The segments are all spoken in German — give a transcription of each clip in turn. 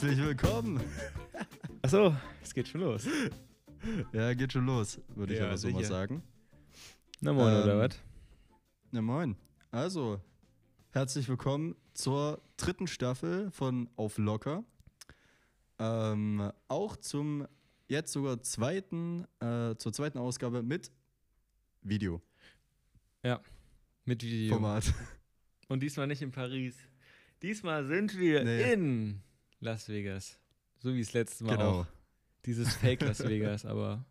Herzlich willkommen. Achso, es geht schon los. Ja, geht schon los, würde ich Ja, aber so mal sagen. Na moin, Ähm, oder was? Na moin. Also, herzlich willkommen zur dritten Staffel von Auf Locker. Ähm, auch zum jetzt sogar zweiten, äh, zur zweiten Ausgabe mit Video. Mit Video. Format. Und diesmal nicht in Paris. Diesmal sind wir Nee. in Las Vegas. So wie das letzte Mal Genau. auch. Dieses Fake Las Vegas, aber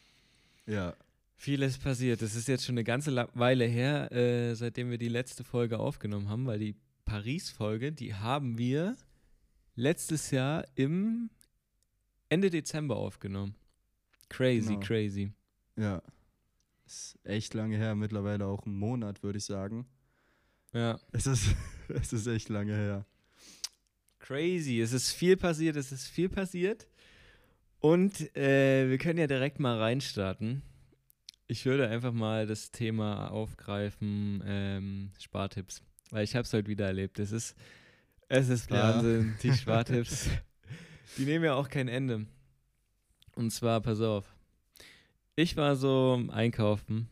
Ja. vieles passiert. Es ist jetzt schon eine ganze Weile her, äh, seitdem wir die letzte Folge aufgenommen haben, weil die Paris-Folge, die haben wir letztes Jahr im Ende Dezember aufgenommen. Crazy, Genau. crazy. Ja. Ist echt lange her, mittlerweile auch einen Monat, würde ich sagen. Ja. Es ist, es ist echt lange her. Crazy. Es ist viel passiert, es ist viel passiert. Und äh, wir können ja direkt mal reinstarten. Ich würde einfach mal das Thema aufgreifen, ähm, Spartipps. Weil ich habe es heute wieder erlebt. Es ist, es ist Ja. Wahnsinn, die Spartipps. die nehmen ja auch kein Ende. Und zwar, pass auf. Ich war so einkaufen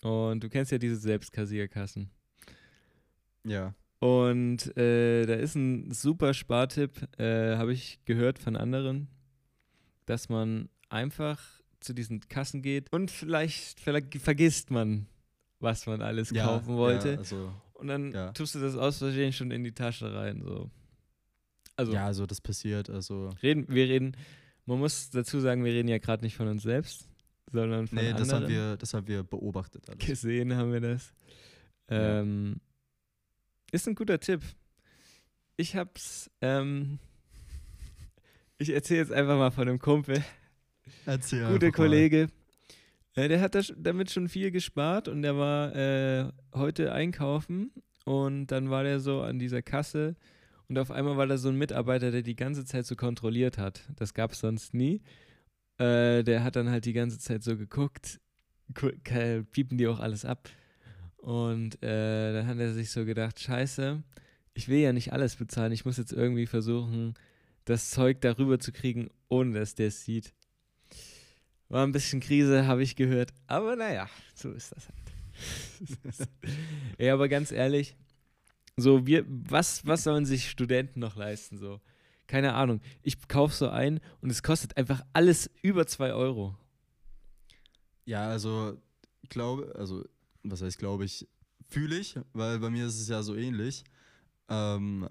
und du kennst ja diese Selbstkassierkassen. Ja. Und äh, da ist ein super Spartipp, äh, habe ich gehört von anderen, dass man einfach zu diesen Kassen geht und vielleicht, vielleicht vergisst man, was man alles ja kaufen wollte. Ja, also, und dann ja. tust du das aus Versehen schon in die Tasche rein. So. Also ja, also das passiert. Also, reden, wir reden, man muss dazu sagen, wir reden ja gerade nicht von uns selbst, sondern von nee, anderen. das haben, wir, das haben wir beobachtet alles. gesehen haben wir das. Ähm, ist ein guter Tipp. Ich hab's, ähm, ich erzähle jetzt einfach mal von einem Kumpel, Erzähl guter mal. Kollege. Äh, der hat damit schon viel gespart und der war äh, heute einkaufen und dann war der so an dieser Kasse und auf einmal war da so ein Mitarbeiter, der die ganze Zeit so kontrolliert hat. Das gab es sonst nie. Äh, der hat dann halt die ganze Zeit so geguckt, piepen die auch alles ab. Und äh, dann hat er sich so gedacht, scheiße, ich will ja nicht alles bezahlen, ich muss jetzt irgendwie versuchen, das Zeug darüber zu kriegen, ohne dass der es sieht. War ein bisschen Krise, habe ich gehört. Aber naja, so ist das halt. ja, aber ganz ehrlich, so wir, was, was sollen sich Studenten noch leisten? So, keine Ahnung. Ich kaufe so ein und es kostet einfach alles über 2 Euro. Ja, also, glaube, also, was heißt, glaube ich, fühle ich, weil bei mir ist es ja so ähnlich. Ähm,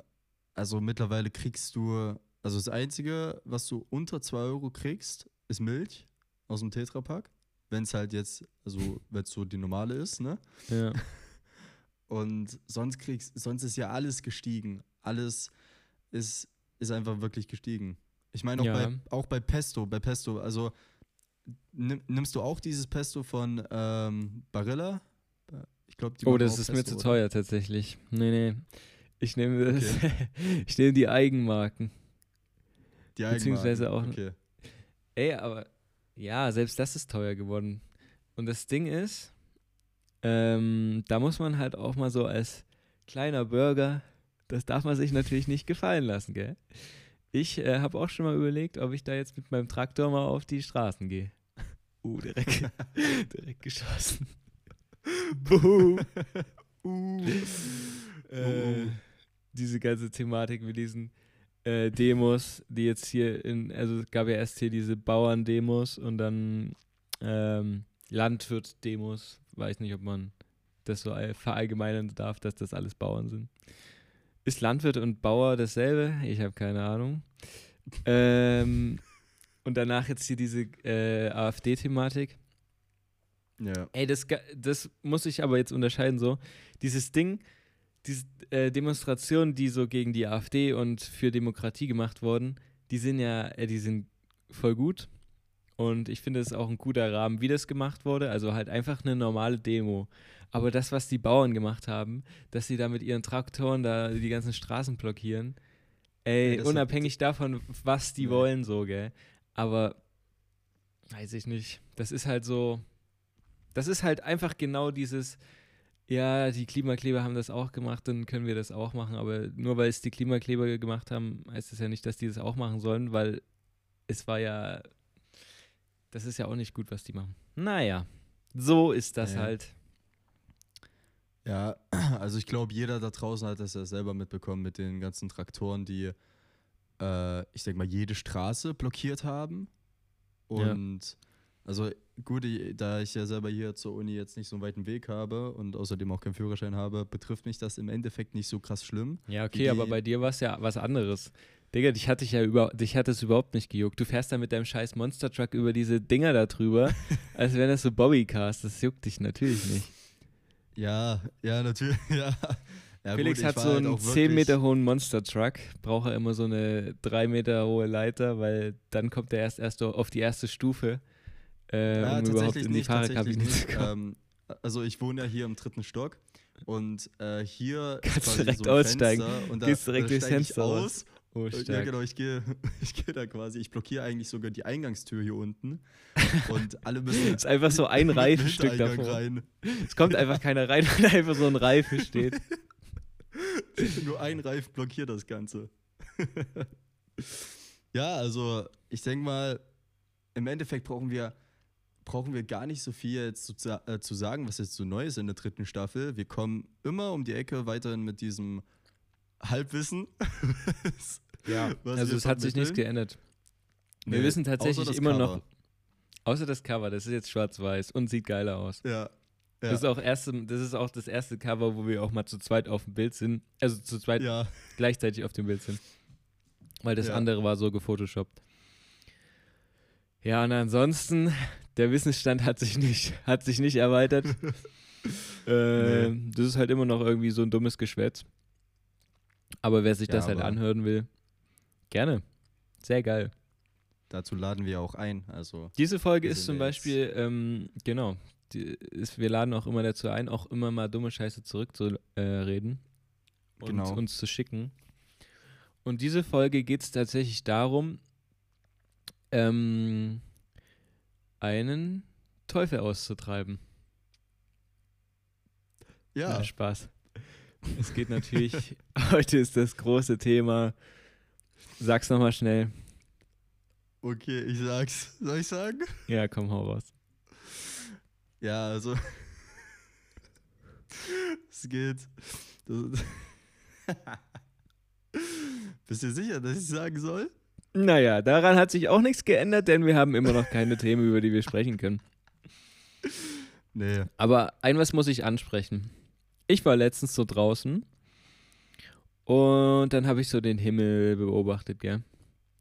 also, mittlerweile kriegst du, also das Einzige, was du unter 2 Euro kriegst, ist Milch aus dem Tetrapack. Wenn es halt jetzt, also, wenn es so die normale ist, ne? Ja. Und sonst kriegst, sonst ist ja alles gestiegen. Alles ist, ist einfach wirklich gestiegen. Ich meine auch, Ja. bei, auch bei Pesto, bei Pesto, also nimm, nimmst du auch dieses Pesto von ähm, Barilla? Ich glaube, die Oh, das ist mir Pesto, zu oder? teuer tatsächlich. Nee, nee. Ich nehme das. ich nehme die Eigenmarken. Die beziehungsweise Eigenmarken, auch- Okay. Ey, aber ja, selbst das ist teuer geworden. Und das Ding ist, ähm, da muss man halt auch mal so als kleiner Bürger, das darf man sich natürlich nicht gefallen lassen, gell? Ich äh, habe auch schon mal überlegt, ob ich da jetzt mit meinem Traktor mal auf die Straßen gehe. Uh, direkt, direkt geschossen. Uh. Äh, diese ganze Thematik mit diesen äh, Demos, die jetzt hier in, also es gab ja erst hier diese Bauerndemos und dann ähm, Landwirt-Demos. Weiß nicht, ob man das so all- verallgemeinern darf, dass das alles Bauern sind. Ist Landwirt und Bauer dasselbe? Ich habe keine Ahnung. Ähm, und danach jetzt hier diese äh, AfD-Thematik. Ja. Ey, das, das muss ich aber jetzt unterscheiden so. Dieses Ding, diese äh, Demonstrationen, die so gegen die AfD und für Demokratie gemacht wurden, die sind ja, äh, die sind voll gut. Und ich finde es ist auch ein guter Rahmen, wie das gemacht wurde. Also halt einfach eine normale Demo. Aber das, was die Bauern gemacht haben, dass sie da mit ihren Traktoren da die ganzen Straßen blockieren, ey, Ey, das hat- unabhängig davon, was die Nee. wollen, so, gell. Aber weiß ich nicht. Das ist halt so. Das ist halt einfach genau dieses. ja, die Klimakleber haben das auch gemacht, dann können wir das auch machen. Aber nur weil es die Klimakleber gemacht haben, heißt es ja nicht, dass die das auch machen sollen, weil es war ja, das ist ja auch nicht gut, was die machen. Naja, so ist das Ja. halt. Ja, also ich glaube, jeder da draußen hat das ja selber mitbekommen mit den ganzen Traktoren, die, äh, ich denke mal, jede Straße blockiert haben. Ja. Also gut, da ich ja selber hier zur Uni jetzt nicht so einen weiten Weg habe und außerdem auch keinen Führerschein habe, betrifft mich das im Endeffekt nicht so krass schlimm. Ja, okay, aber bei dir war es ja was anderes. Digga, dich hatte ich ja über, dich hat es überhaupt nicht gejuckt. Du fährst da mit deinem scheiß Monster Truck über diese Dinger da drüber, als wären das so Bobbycars. Das juckt dich natürlich nicht. Ja, ja, natürlich, ja. ja Felix gut, hat so halt einen auch 10 wirklich- Meter hohen Monster Truck, braucht er immer so eine 3 Meter hohe Leiter, weil dann kommt er erst, erst auf die erste Stufe, äh, Ja, um überhaupt in die Fahrerkabine zu kommen. Ähm, also ich wohne ja hier im dritten Stock und äh, hier Kannst direkt so aussteigen. Fenster und da, Gehst direkt da durchs Fenster aus. oh, Ja genau, ich gehe ich gehe da quasi, ich blockiere eigentlich sogar die Eingangstür hier unten und alle müssen ist einfach so ein Reifenstück davor. rein. Es kommt einfach keiner rein, weil einfach so ein Reifen steht. Nur ein Reifen blockiert das Ganze. ja, also ich denke mal, im Endeffekt brauchen wir, brauchen wir gar nicht so viel jetzt zu, äh, zu sagen, was jetzt so neu ist in der dritten Staffel. Wir kommen immer um die Ecke weiterhin mit diesem Halbwissen. Ja, also es hat sich nichts geändert. Wir Nee, wissen tatsächlich immer noch, Cover. außer das Cover, das ist jetzt schwarz-weiß und sieht geiler aus. Ja. ja. Das, ist auch erste, das ist auch das erste Cover, wo wir auch mal zu zweit auf dem Bild sind. Also zu zweit ja. gleichzeitig auf dem Bild sind. Weil das Ja. andere war so gefotoshoppt. Ja, und ansonsten, der Wissensstand hat sich nicht, hat sich nicht erweitert. äh, Das ist halt immer noch irgendwie so ein dummes Geschwätz. Aber wer sich Ja, das halt anhören will, gerne. Sehr geil. Dazu laden wir auch ein. Also Diese Folge ist zum Beispiel, ähm, genau, ist, wir laden auch immer dazu ein, auch immer mal dumme Scheiße zurückzureden äh, und Genau. uns zu schicken. Und diese Folge geht es tatsächlich darum, ähm, einen Teufel auszutreiben. ja, Na, Spaß. Es geht natürlich, heute ist das große Thema. Sag's nochmal schnell. okay, ich sag's. Soll ich sagen? Ja, komm, hau raus. Ja, also. es geht. Bist du sicher, dass ich sagen soll? Naja, daran hat sich auch nichts geändert, denn wir haben immer noch keine Themen, über die wir sprechen können. Nee. Aber ein was muss ich ansprechen. Ich war letztens so draußen und dann habe ich so den Himmel beobachtet, gell.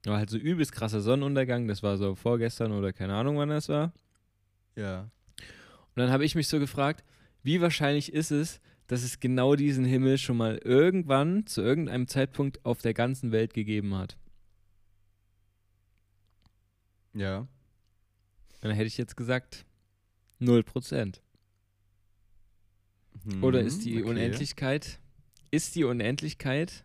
War halt so übelst krasser Sonnenuntergang, das war so vorgestern oder keine Ahnung, wann das war. Ja. Und dann habe ich mich so gefragt, wie wahrscheinlich ist es, dass es genau diesen Himmel schon mal irgendwann zu irgendeinem Zeitpunkt auf der ganzen Welt gegeben hat. Ja. Dann hätte ich jetzt gesagt, 0%. Oder Mhm, ist die okay. Unendlichkeit, ist die Unendlichkeit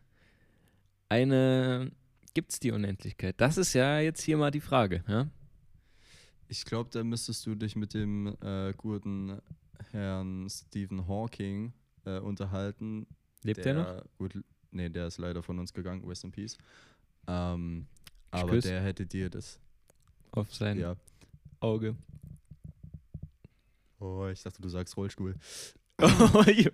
eine, gibt es die Unendlichkeit? Das ist ja jetzt hier mal die Frage. Ja? Ich glaube, da müsstest du dich mit dem äh, guten Herrn Stephen Hawking äh, unterhalten. Lebt der noch? Gut, nee, der ist leider von uns gegangen, rest in peace. Ähm, aber der hätte dir das. Auf sein Ja. Auge. Oh, ich dachte, du sagst Rollstuhl. Ui.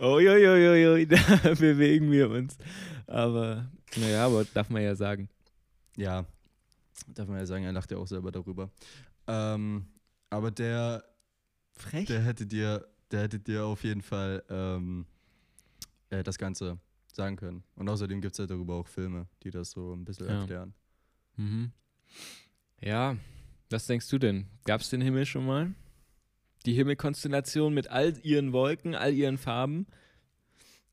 Uiuiuiui, da bewegen wir uns. Aber, naja, aber darf man ja sagen. Ja, darf man ja sagen, er lacht ja auch selber darüber. Ähm, aber der, Frech. der hätte dir, der hätte dir auf jeden Fall ähm, äh, das Ganze sagen können. Und außerdem gibt es ja darüber auch Filme, die das so ein bisschen Ja. erklären. Mhm. Ja, was denkst du denn? Gab es den Himmel schon mal? Die Himmelkonstellation mit all ihren Wolken, all ihren Farben?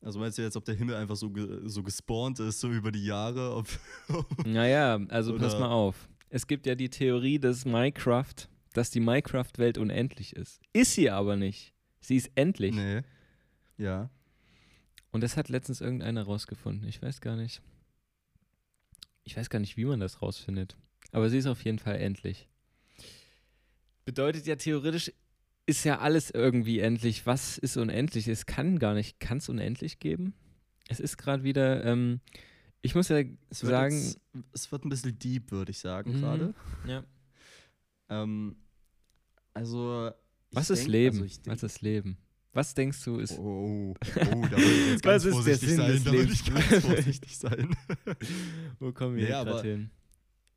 Also meinst du jetzt, ob der Himmel einfach so, ge so gespawnt ist, so über die Jahre? Ob Naja, also pass Oder- mal auf. Es gibt ja die Theorie des Minecraft, dass die Minecraft-Welt unendlich ist. Ist sie aber nicht. Sie ist endlich. nee. Ja. Und das hat letztens irgendeiner rausgefunden. Ich weiß gar nicht. Ich weiß gar nicht, wie man das rausfindet. Aber sie ist auf jeden Fall endlich. Bedeutet ja theoretisch, ist ja alles irgendwie endlich. Was ist unendlich? Es kann gar nicht. Kann es unendlich geben? Es ist gerade wieder. Ähm, ich muss ja Es sagen. jetzt, es wird ein bisschen deep, würde ich sagen, Mhm. gerade. ja. Ähm, also. Was ist denk- Leben? Also ich denk, Was ist Leben? Was denkst du ist. Oh, oh, oh, da will ich jetzt ganz Was ist der vorsichtig Sinn sein. des Da will ich ganz vorsichtig sein. Wo kommen wir Nee, gerade hin?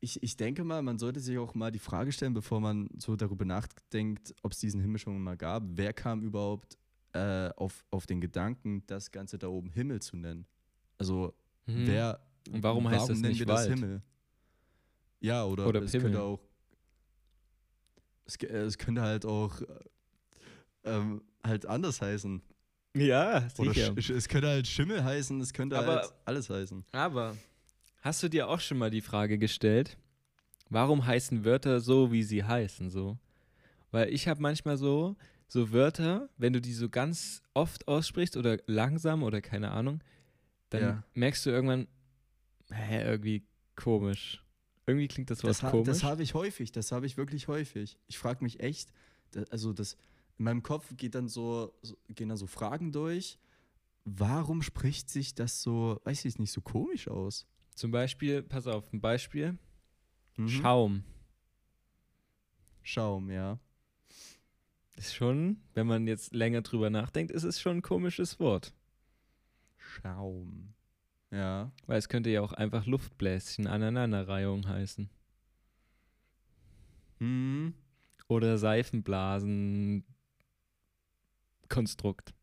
Ich, ich denke mal, man sollte sich auch mal die Frage stellen, bevor man so darüber nachdenkt, ob es diesen Himmel schon mal gab. Wer kam überhaupt äh, auf, auf den Gedanken, das Ganze da oben Himmel zu nennen? Also, Mhm. wer. Und warum heißt das nennen nicht wir das Wald? Himmel? Ja, oder, Oder es Pimmel. könnte auch. Es, ge- es könnte halt auch. äh, Ähm, halt anders heißen. Ja, Oder sicher. sch, es könnte halt Schimmel heißen, es könnte Aber- halt alles heißen. Aber hast du dir auch schon mal die Frage gestellt, warum heißen Wörter so, wie sie heißen, so? Weil ich habe manchmal so, so Wörter, wenn du die so ganz oft aussprichst oder langsam oder keine Ahnung, dann Ja. merkst du irgendwann, hä, irgendwie komisch. Irgendwie klingt das Wort Das, komisch. das habe ich häufig, das habe ich wirklich häufig. Ich frage mich echt, also das, in meinem Kopf geht dann so, so, gehen dann so Fragen durch. Warum spricht sich das so, weiß ich nicht, so komisch aus? Zum Beispiel, pass auf, ein Beispiel, Mhm. Schaum. Schaum, ja. Ist schon, wenn man jetzt länger drüber nachdenkt, ist es schon ein komisches Wort. Schaum. Ja. Weil es könnte ja auch einfach Luftbläschen Aneinanderreihung heißen. Mhm. Oder Seifenblasen Konstrukt.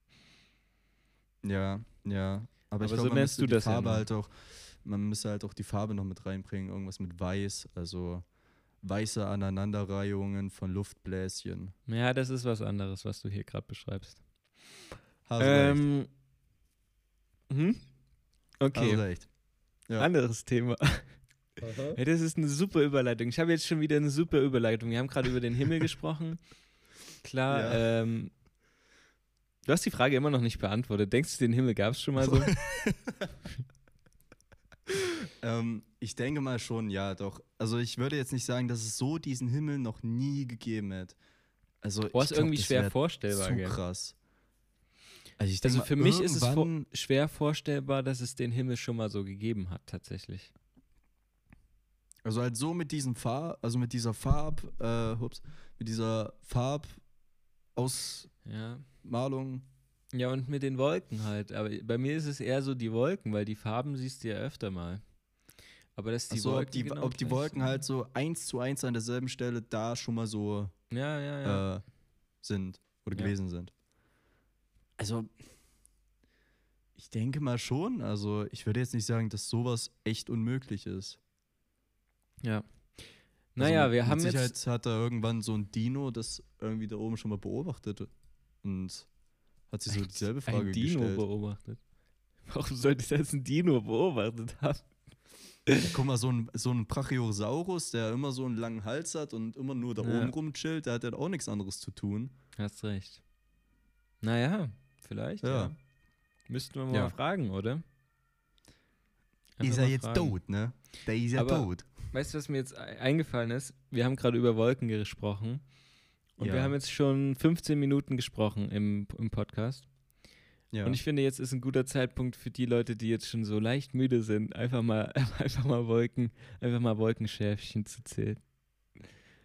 Ja, ja. Aber, ich Aber so glaube, man nennst du die das ja Farbe nur. halt auch, man müsste halt auch die Farbe noch mit reinbringen, irgendwas mit weiß, also weiße Aneinanderreihungen von Luftbläschen. Ja, das ist was anderes, was du hier gerade beschreibst. Hast du recht. Ähm, hm? Hast Okay, du recht. Ja. anderes Thema. Hey, das ist eine super Überleitung. Ich habe jetzt schon wieder eine super Überleitung. Wir haben gerade über den Himmel gesprochen. Klar, Ja. ähm, du hast die Frage immer noch nicht beantwortet. Denkst du, den Himmel gab es schon mal so? Ähm, ich denke mal schon, ja, doch. Also ich würde jetzt nicht sagen, dass es so diesen Himmel noch nie gegeben hätte. Also Boah, ist glaub, irgendwie schwer vorstellbar. Zu gell? krass. Also, Also mal, für mich ist es vor schwer vorstellbar, dass es den Himmel schon mal so gegeben hat, tatsächlich. Also halt so mit diesem Farb, also mit dieser Farb, äh, hups, mit dieser Farbausmalung. Ja. Ja, und mit den Wolken halt. Aber bei mir ist es eher so die Wolken, weil die Farben siehst du ja öfter mal. Aber dass die Achso, Wolken. ob die, genau ob die Wolken sind. halt so eins zu eins an derselben Stelle da schon mal so Ja, ja, ja. äh, sind oder gewesen sind. Also, ich denke mal schon. Also, ich würde jetzt nicht sagen, dass sowas echt unmöglich ist. ja. Also Naja, wir mit haben Sicherheit jetzt. hat da irgendwann so ein Dino das irgendwie da oben schon mal beobachtet und hat sich so ein- dieselbe Frage ein Dino gestellt. beobachtet. Warum sollte ich jetzt ein Dino beobachtet haben? Ja, guck mal, so ein, so ein Brachiosaurus, der immer so einen langen Hals hat und immer nur da Ja. oben rumchillt, der hat halt auch nichts anderes zu tun. Hast recht. Naja, vielleicht. Ja. Ja. Müssten wir mal Ja. fragen, oder? ist Einfach er mal jetzt fragen. tot, ne? Der ist ja tot. Weißt du, was mir jetzt ei- eingefallen ist? Wir haben gerade über Wolken gesprochen. Und Ja. wir haben jetzt schon 15 Minuten gesprochen im, im Podcast. Ja. Und ich finde, jetzt ist ein guter Zeitpunkt für die Leute, die jetzt schon so leicht müde sind, einfach mal, einfach mal Wolken, einfach mal Wolkenschäfchen zu zählen.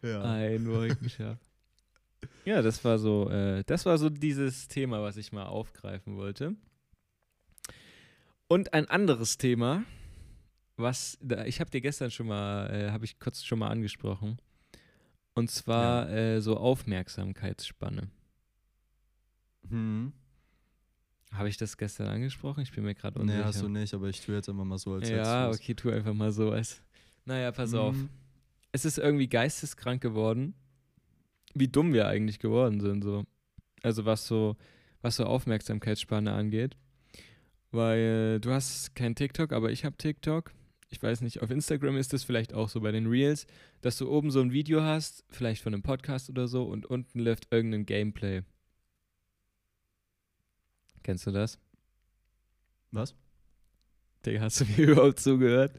ja. Ein Wolkenschaf. ja, das war so, äh, das war so dieses Thema, was ich mal aufgreifen wollte. Und ein anderes Thema, was, ich habe dir gestern schon mal, äh, habe ich kurz schon mal angesprochen. Und zwar äh, so Aufmerksamkeitsspanne. Hm. Habe ich das gestern angesprochen? Ich bin mir gerade Nee, unsicher. hast du nicht, aber ich tue jetzt immer mal so, als ja, okay, tu einfach mal so. Als, naja, pass auf. Mhm. Es ist irgendwie geisteskrank geworden, wie dumm wir eigentlich geworden sind. So. Also was so, was so Aufmerksamkeitsspanne angeht. Weil du hast kein TikTok, aber ich habe TikTok. Ich weiß nicht, auf Instagram ist das vielleicht auch so bei den Reels, dass du oben so ein Video hast, vielleicht von einem Podcast oder so, und unten läuft irgendein Gameplay. Kennst du das? Was? Digga, hast du mir überhaupt zugehört?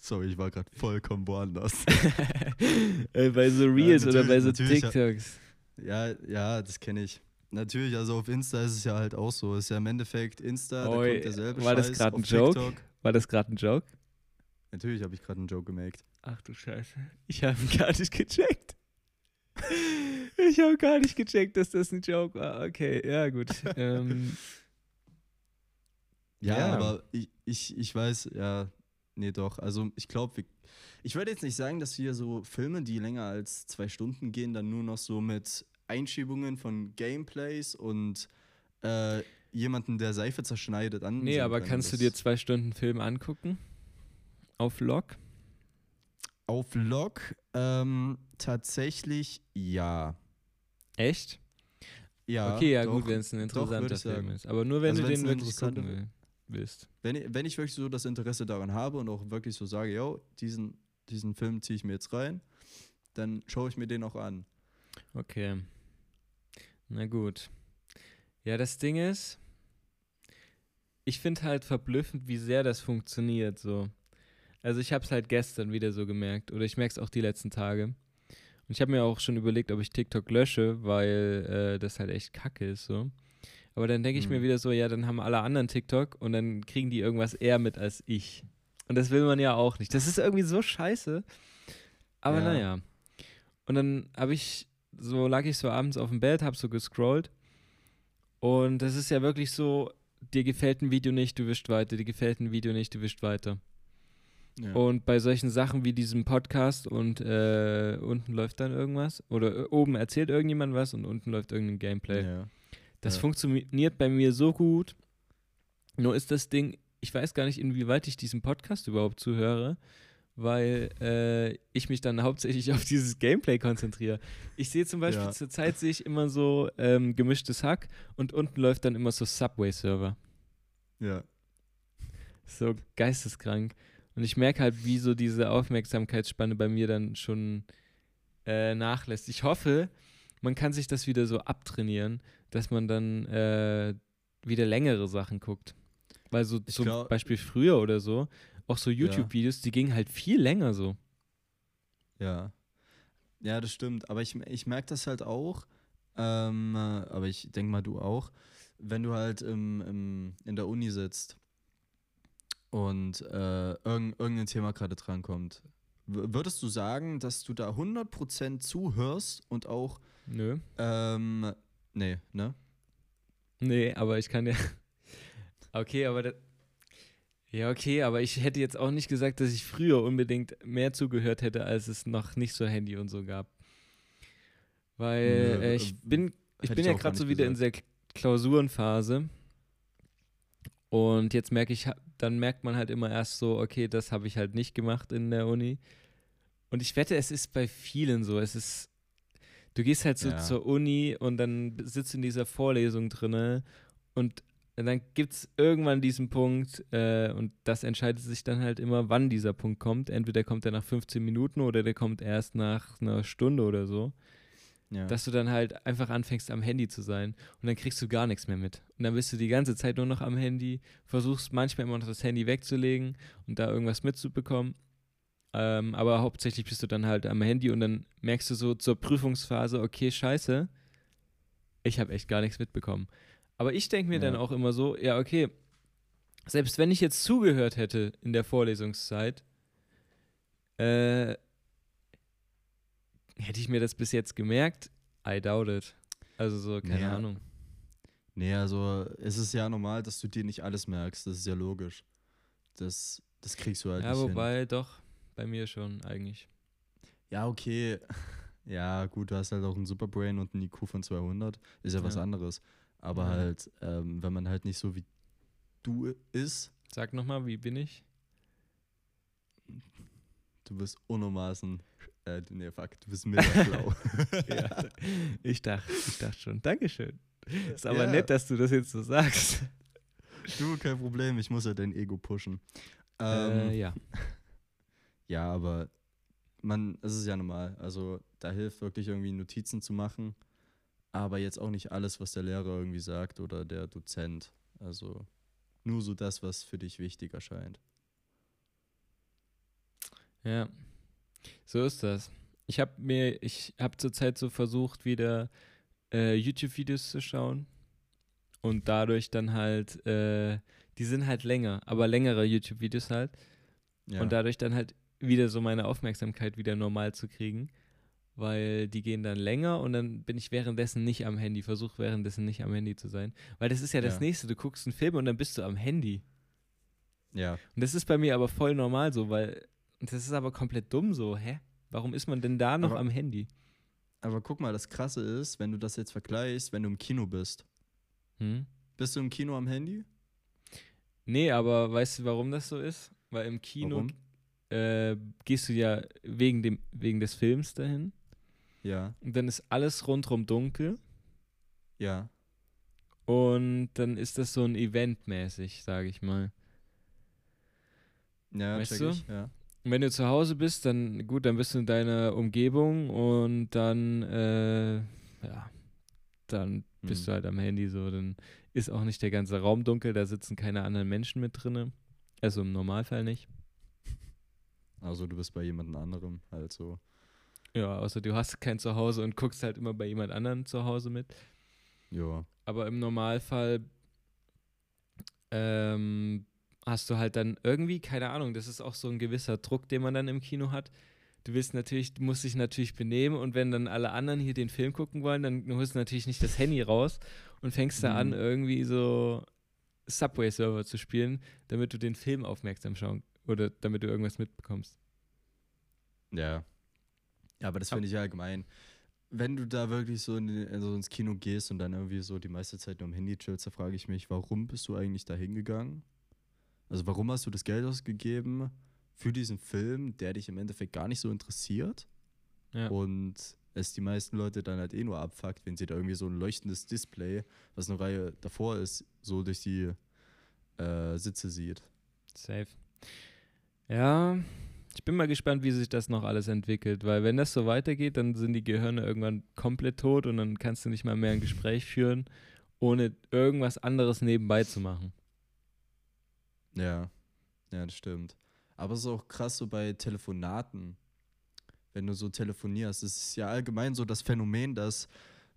Sorry, ich war gerade vollkommen woanders. äh, bei so Reels oder bei so TikToks. Ja, ja, das kenne ich. Natürlich, also auf Insta ist es ja halt auch so. Ist ja im Endeffekt Insta, Oi, da kommt derselbe war das Scheiß grad ein auf Joke? TikTok. War das gerade ein Joke? Natürlich habe ich gerade einen Joke gemaked. Ach du Scheiße. Ich habe gar nicht gecheckt. Ich habe gar nicht gecheckt, dass das ein Joke war. Okay, ja, gut. ähm, Ja, Ja. aber ich, ich, ich weiß, ja, nee, doch. Also ich glaube, ich würde jetzt nicht sagen, dass wir so Filme, die länger als zwei Stunden gehen, dann nur noch so mit Einschiebungen von Gameplays und äh, jemanden, der Seife zerschneidet, an. nee, aber kannst du dir zwei Stunden Film angucken? Auf Log? Auf Log ähm, tatsächlich ja. Echt? Ja. okay, ja doch. gut, wenn es ein doch, interessanter ich Film ist. Aber nur wenn Also du den wirklich gucken will, willst. Wenn, ich- wenn ich wirklich so das Interesse daran habe und auch wirklich so sage, yo, diesen, diesen Film ziehe ich mir jetzt rein, dann schaue ich mir den auch an. Okay. Na gut. Ja, das Ding ist, ich finde halt verblüffend, wie sehr das funktioniert so. Also ich habe es halt gestern wieder so gemerkt oder ich merke es auch die letzten Tage. Und ich habe mir auch schon überlegt, ob ich TikTok lösche, weil äh, das halt echt kacke ist so. Aber dann denke ich mir Mhm. wieder so, ja, dann haben alle anderen TikTok und dann kriegen die irgendwas eher mit als ich. Und das will man ja auch nicht. Das ist irgendwie so scheiße. Aber Ja. naja. Und dann habe ich, so lag ich so abends auf dem Bett, habe so gescrollt. Und das ist ja wirklich so, dir gefällt ein Video nicht, du wischst weiter, dir gefällt ein Video nicht, du wischst weiter. Ja. Und bei solchen Sachen wie diesem Podcast und äh, unten läuft dann irgendwas oder äh, oben erzählt irgendjemand was und unten läuft irgendein Gameplay. ja. Das Ja. funktioniert bei mir so gut. Nur ist das Ding, ich weiß gar nicht, inwieweit ich diesem Podcast überhaupt zuhöre, weil äh, ich mich dann hauptsächlich auf dieses Gameplay konzentriere. Ich sehe zum Beispiel zurzeit sehe ich immer so ähm, gemischtes Hack und unten läuft dann immer so Subway-Server. ja. So geisteskrank. Und ich merke halt, wie so diese Aufmerksamkeitsspanne bei mir dann schon äh, nachlässt. Ich hoffe, man kann sich das wieder so abtrainieren, dass man dann äh, wieder längere Sachen guckt. Weil so Ich zum glaub- Beispiel früher oder so, auch so YouTube-Videos, die gingen halt viel länger so. Ja. Ja, das stimmt. Aber ich, ich merke das halt auch. Ähm, äh, aber ich denke mal, du auch. Wenn du halt im, im, in der Uni sitzt und äh, irgend, irgendein Thema gerade drankommt, würdest du sagen, dass du da 100% zuhörst und auch, Nö. ähm, nee, ne? Nee, aber ich kann ja. Okay, aber das. Ja, okay, aber ich hätte jetzt auch nicht gesagt, dass ich früher unbedingt mehr zugehört hätte, als es noch nicht so Handy und so gab. Weil Nö, äh, äh, ich bin, ich bin ich ja gerade so wieder in gesagt. der Klausurenphase. Und jetzt merke ich, dann merkt man halt immer erst so, okay, das habe ich halt nicht gemacht in der Uni. Und ich wette, es ist bei vielen so. Es ist, du gehst halt so Ja. zur Uni und dann sitzt in dieser Vorlesung drinne und dann gibt es irgendwann diesen Punkt äh, und das entscheidet sich dann halt immer, wann dieser Punkt kommt. Entweder kommt er nach 15 Minuten oder der kommt erst nach einer Stunde oder so Ja. dass du dann halt einfach anfängst am Handy zu sein und dann kriegst du gar nichts mehr mit. Und dann bist du die ganze Zeit nur noch am Handy, versuchst manchmal immer noch das Handy wegzulegen und da irgendwas mitzubekommen. Ähm, aber hauptsächlich bist du dann halt am Handy und dann merkst du so zur Prüfungsphase, okay, scheiße, ich habe echt gar nichts mitbekommen. Aber ich denke mir dann Ja. auch immer so, ja, okay, selbst wenn ich jetzt zugehört hätte in der Vorlesungszeit, äh, hätte ich mir das bis jetzt gemerkt? I doubt it. Also so, keine Ja. Ahnung. Nee, also es ist ja normal, dass du dir nicht alles merkst. Das ist ja logisch. Das, das kriegst du halt Ja, nicht hin. wobei doch, bei mir schon eigentlich. Ja, okay. Ja, gut, du hast halt auch ein Superbrain und ein IQ von 200. Ist ja, was Ja. anderes. Aber Ja. halt, ähm, wenn man halt nicht so wie du ist, Sag nochmal, wie bin ich? du bist unermaßen, äh, nee, fuck, du bist mega schlau. ja, ich dachte, ich dachte schon. Dankeschön. Ist aber Ja. nett, dass du das jetzt so sagst. Du, kein Problem, ich muss ja dein Ego pushen. äh, Ähm, ja. Ja, aber man, es ist ja normal. Also da hilft wirklich irgendwie Notizen zu machen, aber jetzt auch nicht alles, was der Lehrer irgendwie sagt oder der Dozent. Also nur so das, was für dich wichtig erscheint. Ja. So ist das. Ich habe mir, ich habe zurzeit so versucht, wieder äh, YouTube-Videos zu schauen und dadurch dann halt, äh, die sind halt länger, aber längere YouTube-Videos halt Ja. und dadurch dann halt wieder so meine Aufmerksamkeit wieder normal zu kriegen, weil die gehen dann länger und dann bin ich währenddessen nicht am Handy, versuche währenddessen nicht am Handy zu sein, weil das ist ja das Ja. nächste, du guckst einen Film und dann bist du am Handy. ja. Und das ist bei mir aber voll normal so, weil das ist aber komplett dumm so, hä? Warum ist man denn da noch Aber- am Handy? Aber guck mal, das Krasse ist, wenn du das jetzt vergleichst, wenn du im Kino bist. Hm? Bist du im Kino am Handy? Nee, aber weißt du, warum das so ist? Weil im Kino äh, gehst du ja wegen, dem, wegen des Films dahin Ja, und dann ist alles rundrum dunkel ja. und dann ist das so ein Event mäßig, sage ich mal. Ja, Weißt du? ich, ja. Wenn du zu Hause bist, dann gut, dann bist du in deiner Umgebung und dann, äh, ja, dann bist Hm. du halt am Handy so. Dann ist auch nicht der ganze Raum dunkel, da sitzen keine anderen Menschen mit drinne. Also im Normalfall nicht. Also du bist bei jemand anderem halt so. Ja, außer du hast kein Zuhause und guckst halt immer bei jemand anderen zu Hause mit. Ja. Aber im Normalfall ähm, hast du halt dann irgendwie, keine Ahnung, das ist auch so ein gewisser Druck, den man dann im Kino hat. Du willst natürlich, du musst dich natürlich benehmen und wenn dann alle anderen hier den Film gucken wollen, dann holst du natürlich nicht das Handy raus und fängst da an, Mhm. irgendwie so Subway-Server zu spielen, damit du den Film aufmerksam schauen oder damit du irgendwas mitbekommst. Ja. Ja, aber das finde ich allgemein. Wenn du da wirklich so in, also ins Kino gehst und dann irgendwie so die meiste Zeit nur am Handy chillst, da frage ich mich, warum bist du eigentlich da hingegangen? Also warum hast du das Geld ausgegeben für diesen Film, der dich im Endeffekt gar nicht so interessiert? Ja. Und es die meisten Leute dann halt eh nur abfuckt, wenn sie da irgendwie so ein leuchtendes Display, was eine Reihe davor ist, so durch die äh, Sitze sieht. Safe. Ja, ich bin mal gespannt, wie sich das noch alles entwickelt, weil wenn das so weitergeht, dann sind die Gehirne irgendwann komplett tot und dann kannst du nicht mal mehr ein Gespräch führen, ohne irgendwas anderes nebenbei zu machen. Ja, ja, das stimmt. Aber es ist auch krass so bei Telefonaten, wenn du so telefonierst. Es ist ja allgemein so das Phänomen, dass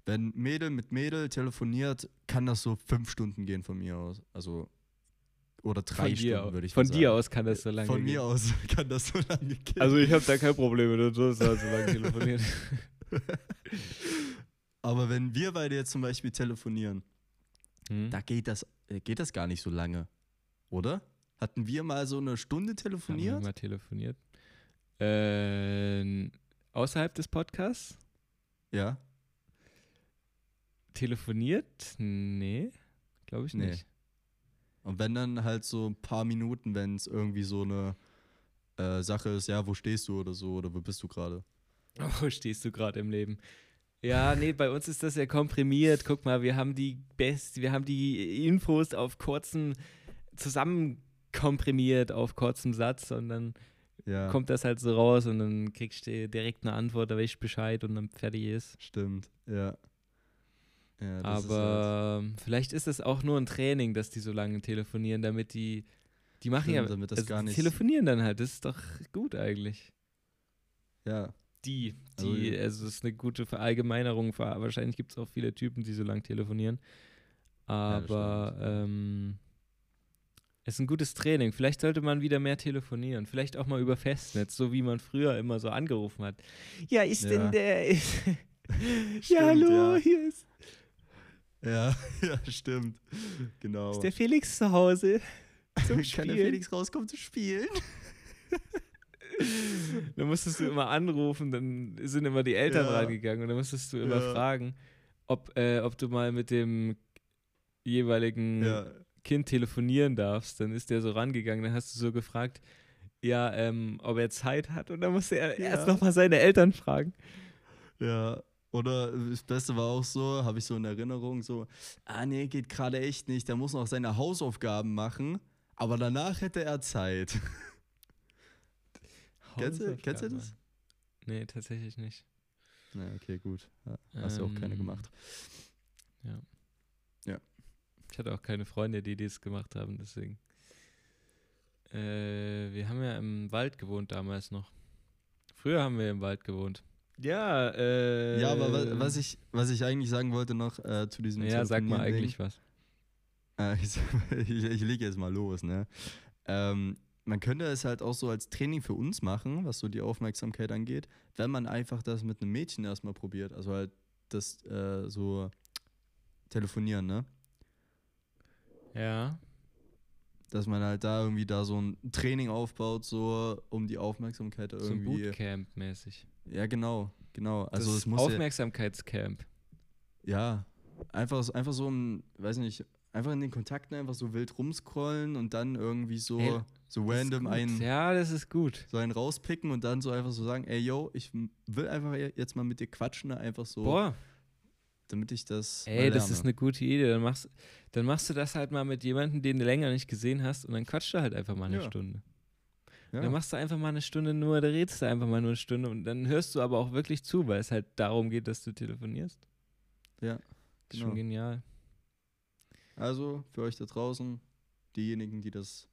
wenn Mädel mit Mädel telefoniert, kann das so fünf Stunden gehen von mir aus. Also, oder drei Von dir, Stunden würde ich von mal dir sagen. aus kann das so lange Von gehen. mir aus kann das so lange gehen. Also ich habe da kein Problem mit, du hast halt so lange telefoniert. Aber wenn wir beide jetzt zum Beispiel telefonieren, Hm? da geht das, äh, geht das gar nicht so lange, oder? Hatten wir mal so eine Stunde Haben wir telefoniert? mal telefoniert. Äh, außerhalb des Podcasts? Ja. Telefoniert? Nee, glaube ich Nee. nicht. Und wenn dann halt so ein paar Minuten, wenn es irgendwie so eine äh, Sache ist, ja, wo stehst du oder so, oder wo bist du gerade? Wo stehst du gerade im Leben? Ja, nee, bei uns ist das ja komprimiert. Guck mal, wir haben die best, wir haben die Infos auf kurzem zusammenkomprimiert auf kurzem Satz und dann Ja, kommt das halt so raus und dann kriegst du direkt eine Antwort, da weißt Bescheid und dann fertig ist. stimmt, ja. ja das ist halt, Aber vielleicht ist es auch nur ein Training, dass die so lange telefonieren, damit die die machen ja Stimmt, damit das also gar die nicht- telefonieren dann halt. Das ist doch gut eigentlich. ja, Die, Also, die, ja. also es ist eine gute Verallgemeinerung. Ver- Wahrscheinlich gibt es auch viele Typen, die so lang telefonieren. Aber ja. ähm, ist ein gutes Training. Vielleicht sollte man wieder mehr telefonieren. Vielleicht auch mal über Festnetz, so wie man früher immer so angerufen hat. Ja, ist Ja. denn der. Ist ja, Stimmt, hallo, ja. hier ist, ja, ja, stimmt. Genau. ist der Felix zu Hause. Zum Kann der. Felix rauskommen zu spielen? Dann musstest du immer anrufen, dann sind immer die Eltern Ja. rangegangen und dann musstest du immer Ja. fragen, ob, äh, ob du mal mit dem jeweiligen Ja, Kind telefonieren darfst. Dann ist der so rangegangen, dann hast du so gefragt, ja, ähm, ob er Zeit hat und dann musste er Ja. erst nochmal seine Eltern fragen. ja. Oder das Beste war auch so, habe ich so in Erinnerung, so, ah nee, geht gerade echt nicht, der muss noch seine Hausaufgaben machen, aber danach hätte er Zeit. Kennst du- kennst du das? Nee, tatsächlich nicht. Na, okay, gut. Ja, hast du auch keine Ähm, gemacht. Ich hatte auch keine Freunde, die das gemacht haben, deswegen. Äh, wir haben ja im Wald gewohnt damals noch. Früher haben wir im Wald gewohnt. Ja, äh. Ja, aber wa- was ich, was ich eigentlich sagen wollte noch äh, zu diesem Ja, sag mal eigentlich was. Äh, ich, ich, ich lege jetzt mal los, ne? Ähm, man könnte es halt auch so als Training für uns machen, was so die Aufmerksamkeit angeht, wenn man einfach das mit einem Mädchen erstmal probiert. Also halt das äh, so telefonieren, ne? Ja. Dass man halt da irgendwie da so ein Training aufbaut, so um die Aufmerksamkeit So irgendwie. Bootcamp-mäßig. Ja, genau, genau. Also das es muss Aufmerksamkeitscamp. ja einfach, so- einfach so ein, weiß nicht, einfach in den Kontakten einfach so wild rumscrollen und dann irgendwie so, Ey, so random einen Ja, das ist gut. so einen rauspicken und dann so einfach so sagen, ey yo, ich will einfach je- jetzt mal mit dir quatschen, ne, einfach so, Boah, damit ich das. ey, das ist eine gute Idee. Dann machst, dann machst du das halt mal mit jemandem, den du länger nicht gesehen hast und dann quatscht du halt einfach mal eine Ja. Stunde. ja. Dann machst du einfach mal eine Stunde nur, da redest du einfach mal nur eine Stunde und dann hörst du aber auch wirklich zu, weil es halt darum geht, dass du telefonierst. Ja, Das ist genau. schon genial. Also für euch da draußen, diejenigen, die das,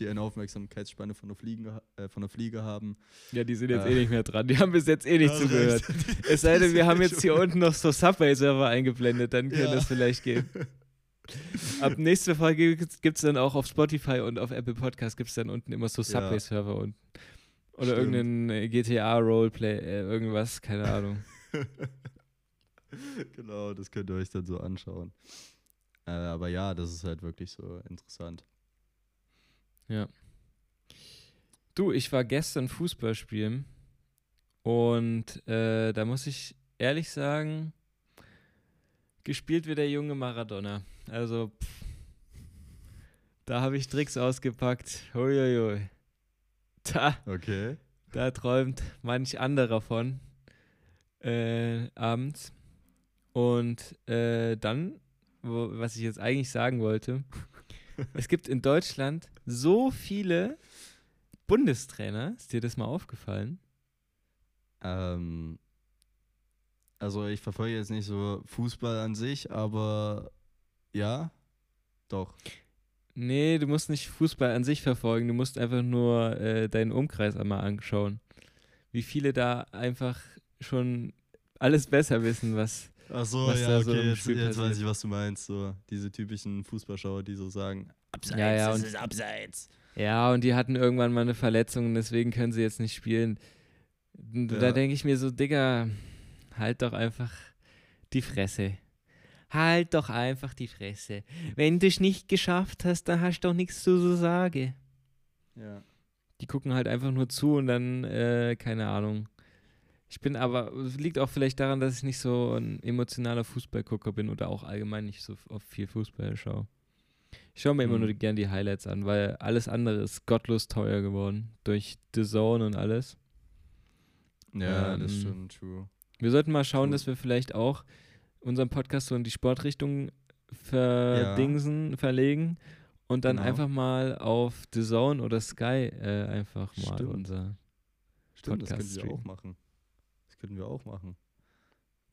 die eine Aufmerksamkeitsspanne von der Fliege, äh, von der Fliege haben. Ja, die sind jetzt Äh. eh nicht mehr dran. Die haben bis jetzt eh nicht Hast zugehört. recht. Es sei denn, Die wir haben jetzt schon- hier unten noch so Subway-Server eingeblendet, dann könnte Ja. das vielleicht gehen. Ab nächste Folge gibt es dann auch auf Spotify und auf Apple Podcast gibt es dann unten immer so Ja. Subway-Server unten. Oder Stimmt. irgendein äh, GTA-Roleplay, äh, irgendwas, keine Ahnung. genau, das könnt ihr euch dann so anschauen. Äh, aber ja, das ist halt wirklich so interessant. Ja. Du, ich war gestern Fußball spielen und äh, da muss ich ehrlich sagen, gespielt wie der junge Maradona. Also, pff, da habe ich Tricks ausgepackt. Huiuiui. Da, Okay. da träumt manch anderer von äh, abends. Und äh, dann, wo, was ich jetzt eigentlich sagen wollte, es gibt in Deutschland so viele Bundestrainer. Ist dir das mal aufgefallen? Ähm, also ich verfolge jetzt nicht so Fußball an sich, aber ja, doch. Nee, du musst nicht Fußball an sich verfolgen, du musst einfach nur äh, deinen Umkreis einmal anschauen. Wie viele da einfach schon alles besser wissen, was. Ach so, was ja, so okay, im jetzt, jetzt weiß ich, was du meinst. So diese typischen Fußballschauer, die so sagen, abseits, Ja, ja, das und- ist abseits. Ja, und die hatten irgendwann mal eine Verletzung und deswegen können sie jetzt nicht spielen. Und Da Ja. denke ich mir so, Digga, halt doch einfach die Fresse. Halt doch einfach die Fresse. Wenn du es nicht geschafft hast, dann hast du doch nichts zu so sagen. Ja. Die gucken halt einfach nur zu und dann, äh, keine Ahnung. Ich bin aber, es liegt auch vielleicht daran, dass ich nicht so ein emotionaler Fußballgucker bin oder auch allgemein nicht so oft viel Fußball schaue. Ich schaue mir immer Mhm. nur gern die Highlights an, weil alles andere ist gottlos teuer geworden. Durch The Zone und alles. Ja, das Ähm, stimmt, true. Wir sollten mal schauen, True. dass wir vielleicht auch unseren Podcast so in die Sportrichtung verdingsen, verlegen und dann Genau. einfach mal auf The Zone oder Sky äh, einfach mal Stimmt. unser Stimmt, das könnten wir auch machen. Könnten wir auch machen.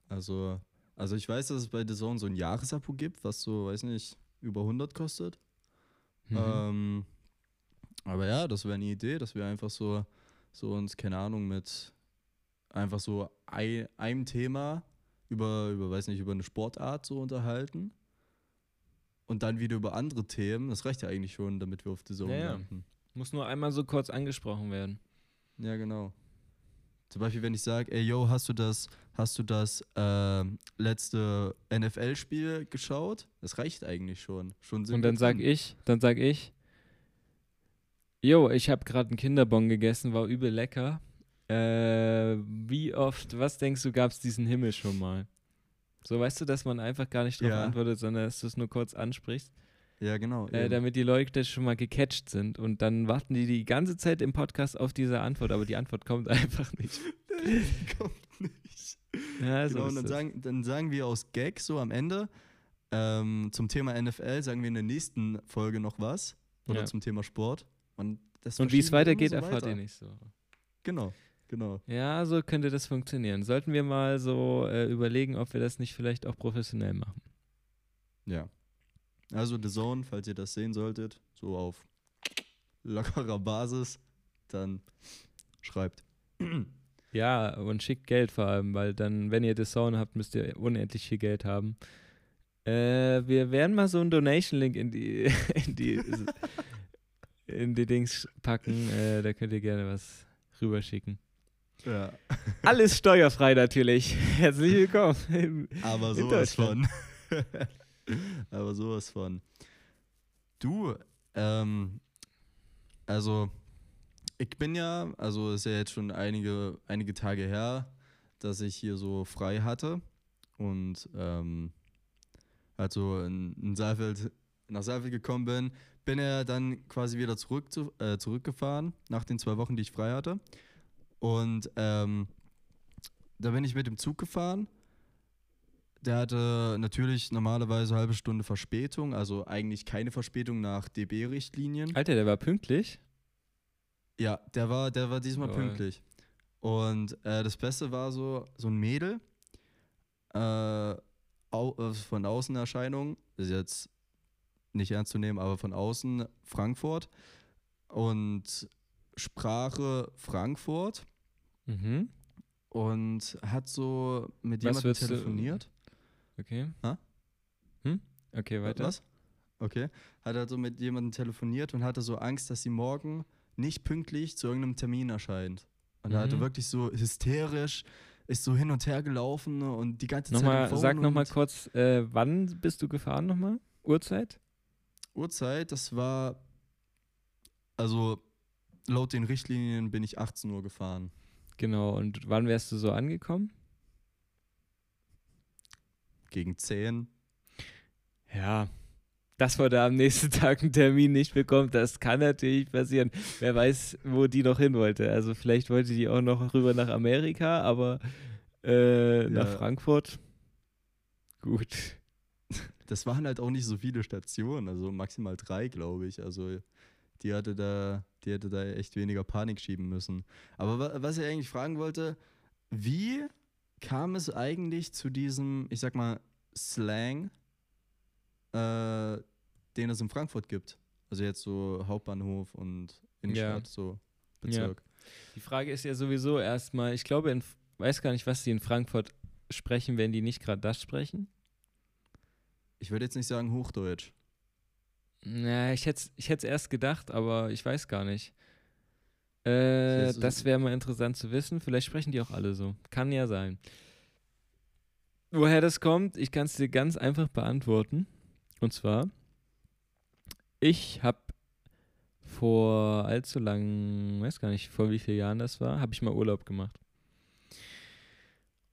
Also, also ich weiß, dass es bei The Zone so ein Jahresabo gibt, was so, weiß nicht, über 100 kostet. Mhm. Ähm, aber ja, das wäre eine Idee, dass wir einfach so, so uns, keine Ahnung, mit einfach so ei, einem Thema über, über, weiß nicht, über eine Sportart so unterhalten. Und dann wieder über andere Themen. Das reicht ja eigentlich schon, damit wir auf The Zone Ja, ja. landen. Muss nur einmal so kurz angesprochen werden. Ja, genau. Zum Beispiel, wenn ich sage, ey, yo, hast du das, hast du das ähm, letzte NFL-Spiel geschaut? Das reicht eigentlich schon. schon Und dann sag drin. ich, dann sag ich, yo, ich habe gerade einen Kinderbon gegessen, war übel lecker. Äh, wie oft, was denkst du, gab es diesen Himmel schon mal? So weißt du, dass man einfach gar nicht darauf Ja. antwortet, sondern dass du es nur kurz ansprichst, Ja, genau. äh, damit die Leute schon mal gecatcht sind. Und dann warten die die ganze Zeit im Podcast auf diese Antwort, aber die Antwort kommt einfach nicht. Kommt nicht. Ja, so genau, und dann sagen, dann sagen wir aus Gag so am Ende ähm, zum Thema NFL, sagen wir in der nächsten Folge noch was. Oder Ja. zum Thema Sport. Und, Und wie es weitergeht, so erfahrt weiter. ihr nicht so. Genau, genau. Ja, so könnte das funktionieren. Sollten wir mal so äh, überlegen, ob wir das nicht vielleicht auch professionell machen. Ja. Also The Zone, falls ihr das sehen solltet, so auf lockerer Basis, dann schreibt. Ja, und schickt Geld vor allem, weil dann, wenn ihr The Zone habt, müsst ihr unendlich viel Geld haben. Äh, wir werden mal so einen Donation-Link in die, in die, in die Dings packen. Äh, da könnt ihr gerne was rüberschicken. Ja. Alles steuerfrei natürlich. Herzlich willkommen. Aber sowas von. Aber sowas von. Du, ähm, also ich bin ja, also ist ja jetzt schon einige, einige Tage her, dass ich hier so frei hatte und ähm, also in, in Saalfeld, nach Saalfeld gekommen bin, bin er dann quasi wieder zurück zu, äh, zurückgefahren nach den zwei Wochen, die ich frei hatte. Und ähm, da bin ich mit dem Zug gefahren. Der hatte natürlich normalerweise eine halbe Stunde Verspätung, also eigentlich keine Verspätung nach DB-Richtlinien. Alter, der war pünktlich. Ja, der war, der war diesmal Jawohl. pünktlich. Und äh, das Beste war so, so ein Mädel äh, au, äh, von Außenerscheinung, ist jetzt nicht ernst zu nehmen, aber von außen Frankfurt und Sprache Frankfurt Mhm. und hat so mit Was jemandem telefoniert. Okay. Ha? Hm? Okay, weiter. Was? Okay. Hat halt so mit jemandem telefoniert und hatte so Angst, dass sie morgen nicht pünktlich zu irgendeinem Termin erscheint. Und er hatte Mhm. wirklich so hysterisch, ist so hin und her gelaufen und die ganze Zeit. Nochmal, Phone sag nochmal kurz, äh, wann bist du gefahren nochmal? Uhrzeit? Uhrzeit, das war. Also, laut den Richtlinien bin ich 18 Uhr gefahren. Genau, und wann wärst du so angekommen? Gegen 10. Ja. Dass man da am nächsten Tag einen Termin nicht bekommt, das kann natürlich passieren. Wer weiß, wo die noch hin wollte. Also vielleicht wollte die auch noch rüber nach Amerika, aber äh, nach Ja. Frankfurt. Gut. Das waren halt auch nicht so viele Stationen, also maximal drei, glaube ich. Also die hatte da, die hätte da echt weniger Panik schieben müssen. Aber wa was ich eigentlich fragen wollte, wie kam es eigentlich zu diesem, ich sag mal, Slang, äh, den es in Frankfurt gibt? Also jetzt so Hauptbahnhof und Innenstadt, so Bezirk. Die Frage ist ja sowieso erstmal, ich glaube, in, weiß gar nicht, was die in Frankfurt sprechen, wenn die nicht gerade das sprechen. Ich würde jetzt nicht sagen Hochdeutsch. Na, ich hätte ich es erst gedacht, aber ich weiß gar nicht. Äh, Das wäre mal interessant zu wissen. Vielleicht sprechen die auch alle so. Kann ja sein. Woher das kommt, ich kann es dir ganz einfach beantworten. Und zwar, ich habe vor allzu lang, weiß gar nicht, vor wie vielen Jahren das war, habe ich mal Urlaub gemacht.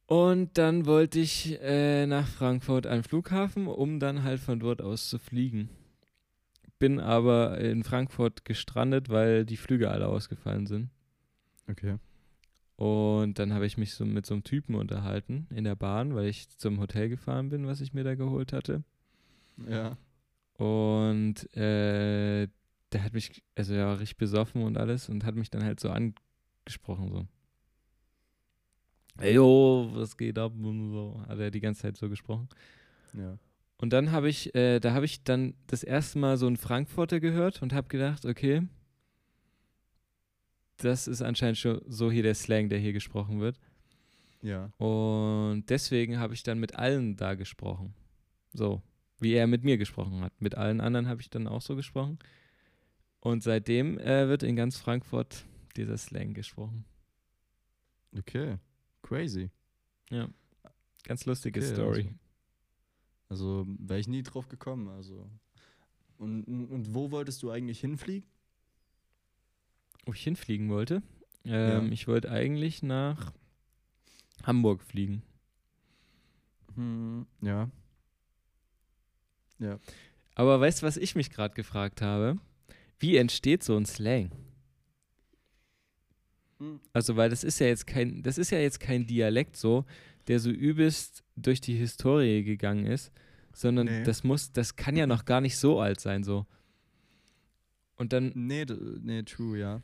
Und dann wollte ich äh, nach Frankfurt an den Flughafen, um dann halt von dort aus zu fliegen. Bin aber in Frankfurt gestrandet, weil die Flüge alle ausgefallen sind. Okay. Und dann habe ich mich so mit so einem Typen unterhalten in der Bahn, weil ich zum Hotel gefahren bin, was ich mir da geholt hatte. Ja. Und äh, der hat mich, also er war richtig besoffen und alles und hat mich dann halt so angesprochen, so. Ey, yo, was geht ab? Und so hat er die ganze Zeit so gesprochen. Ja. Und dann habe ich, äh, da habe ich dann das erste Mal so einen Frankfurter gehört und habe gedacht, okay, das ist anscheinend schon so hier der Slang, der hier gesprochen wird. Ja. Und deswegen habe ich dann mit allen da gesprochen. So, wie er mit mir gesprochen hat. Mit allen anderen habe ich dann auch so gesprochen. Und seitdem äh, wird in ganz Frankfurt dieser Slang gesprochen. Okay. Crazy. Ja. Ganz lustige Okay, Story. Also wäre ich nie drauf gekommen. Also. Und, und wo wolltest du eigentlich hinfliegen? Wo ich hinfliegen wollte. Ähm, Ja. Ich wollte eigentlich nach Hamburg fliegen. Hm, ja. Ja. Aber weißt du, was ich mich gerade gefragt habe? Wie entsteht so ein Slang? Hm. Also, weil das ist ja jetzt kein, das ist ja jetzt kein Dialekt so, der so übelst durch die Historie gegangen ist, sondern Nee. das muss, das kann ja noch gar nicht so alt sein so. Und dann, Nee, nee, true, ja.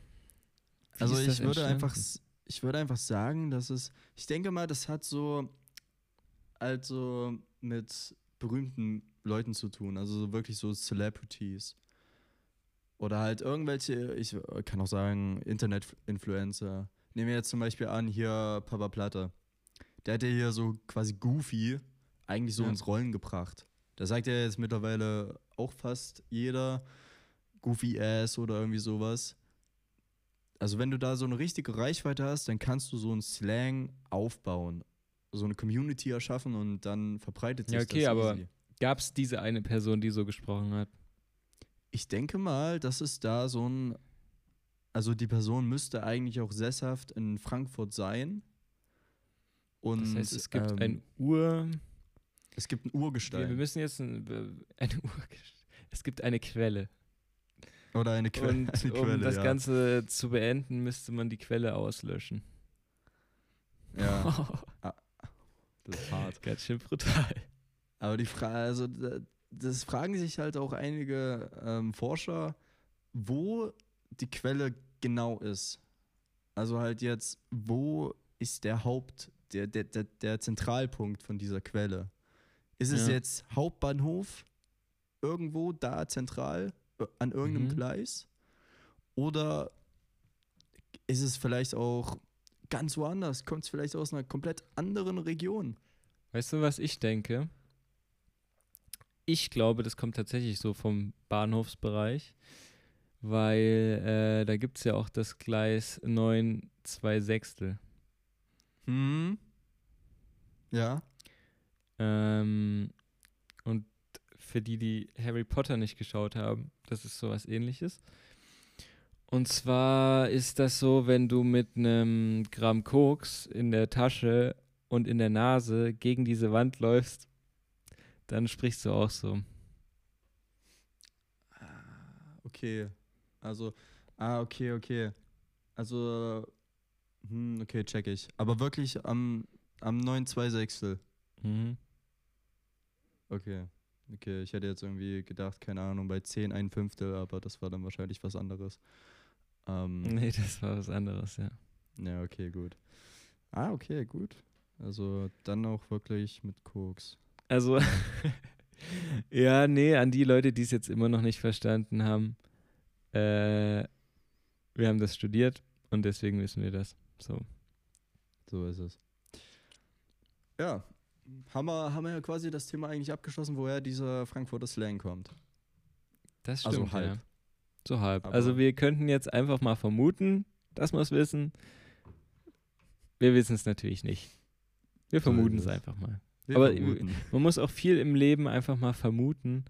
wie Also ich würde entstanden? einfach, ich würde einfach sagen, dass es, ich denke mal, das hat so, also mit berühmten Leuten zu tun, also so wirklich so Celebrities. Oder halt irgendwelche, ich kann auch sagen, Internet-Influencer, nehmen wir jetzt zum Beispiel an, hier Papa Platte. Der hat ja hier so quasi Goofy eigentlich so Ja. ins Rollen gebracht. Da sagt ja jetzt mittlerweile auch fast jeder Goofy Ass oder irgendwie sowas. Also wenn du da so eine richtige Reichweite hast, dann kannst du so einen Slang aufbauen, so eine Community erschaffen und dann verbreitet sich Ja, okay, das aber-. Gab es diese eine Person, die so gesprochen hat? Ich denke mal, dass es da so ein. Also die Person müsste eigentlich auch sesshaft in Frankfurt sein. Und Das heißt, es gibt ähm, ein Ur. es gibt ein Wir, wir Urgestein müssen jetzt ein, eine Ur. Es gibt eine Quelle. oder eine, Que Und eine um Quelle. das ja. Ganze zu beenden, müsste man die Quelle auslöschen. ja, das ist hart. Ganz schön brutal. Aber die Frage, also da- das fragen sich halt auch einige ähm, Forscher, wo die Quelle genau ist. Also halt jetzt, wo ist der Haupt, der, der, der, der Zentralpunkt von dieser Quelle? Ist es Ja. jetzt Hauptbahnhof irgendwo da zentral äh, an irgendeinem Mhm. Gleis? Oder ist es vielleicht auch ganz woanders? Kommt es vielleicht aus einer komplett anderen Region? Weißt du, was ich denke? Ich glaube, das kommt tatsächlich so vom Bahnhofsbereich, weil äh, da gibt es ja auch das Gleis 9 2 Sechstel. Hm. Ja. Ähm, und für die, die Harry Potter nicht geschaut haben, das ist sowas ähnliches. Und zwar ist das so, wenn du mit einem Gramm Koks in der Tasche und in der Nase gegen diese Wand läufst, dann sprichst du auch so. Ah, okay. Also, ah, okay, okay. Also, hm, okay, check ich. Aber wirklich am, am 9 2 Sechstel. Mhm. Okay. Okay, ich hätte jetzt irgendwie gedacht, keine Ahnung, bei 10 ein Fünftel, aber das war dann wahrscheinlich was anderes. Ähm, Nee, das war was anderes, ja. Ja, okay, gut. Ah, okay, gut. Also dann auch wirklich mit Koks. Also, ja, nee, an die Leute, die es jetzt immer noch nicht verstanden haben, äh, wir haben das studiert und deswegen wissen wir das. So. So ist es. Ja, haben wir, haben wir ja quasi das Thema eigentlich abgeschlossen, woher dieser Frankfurter Slang kommt. Das Also stimmt. halb. Ja. So halb. Aber- also wir könnten jetzt einfach mal vermuten, dass wir es wissen. Wir wissen es natürlich nicht. Wir vermuten es einfach mal. Wir Aber- vermuten. Man muss auch viel im Leben einfach mal vermuten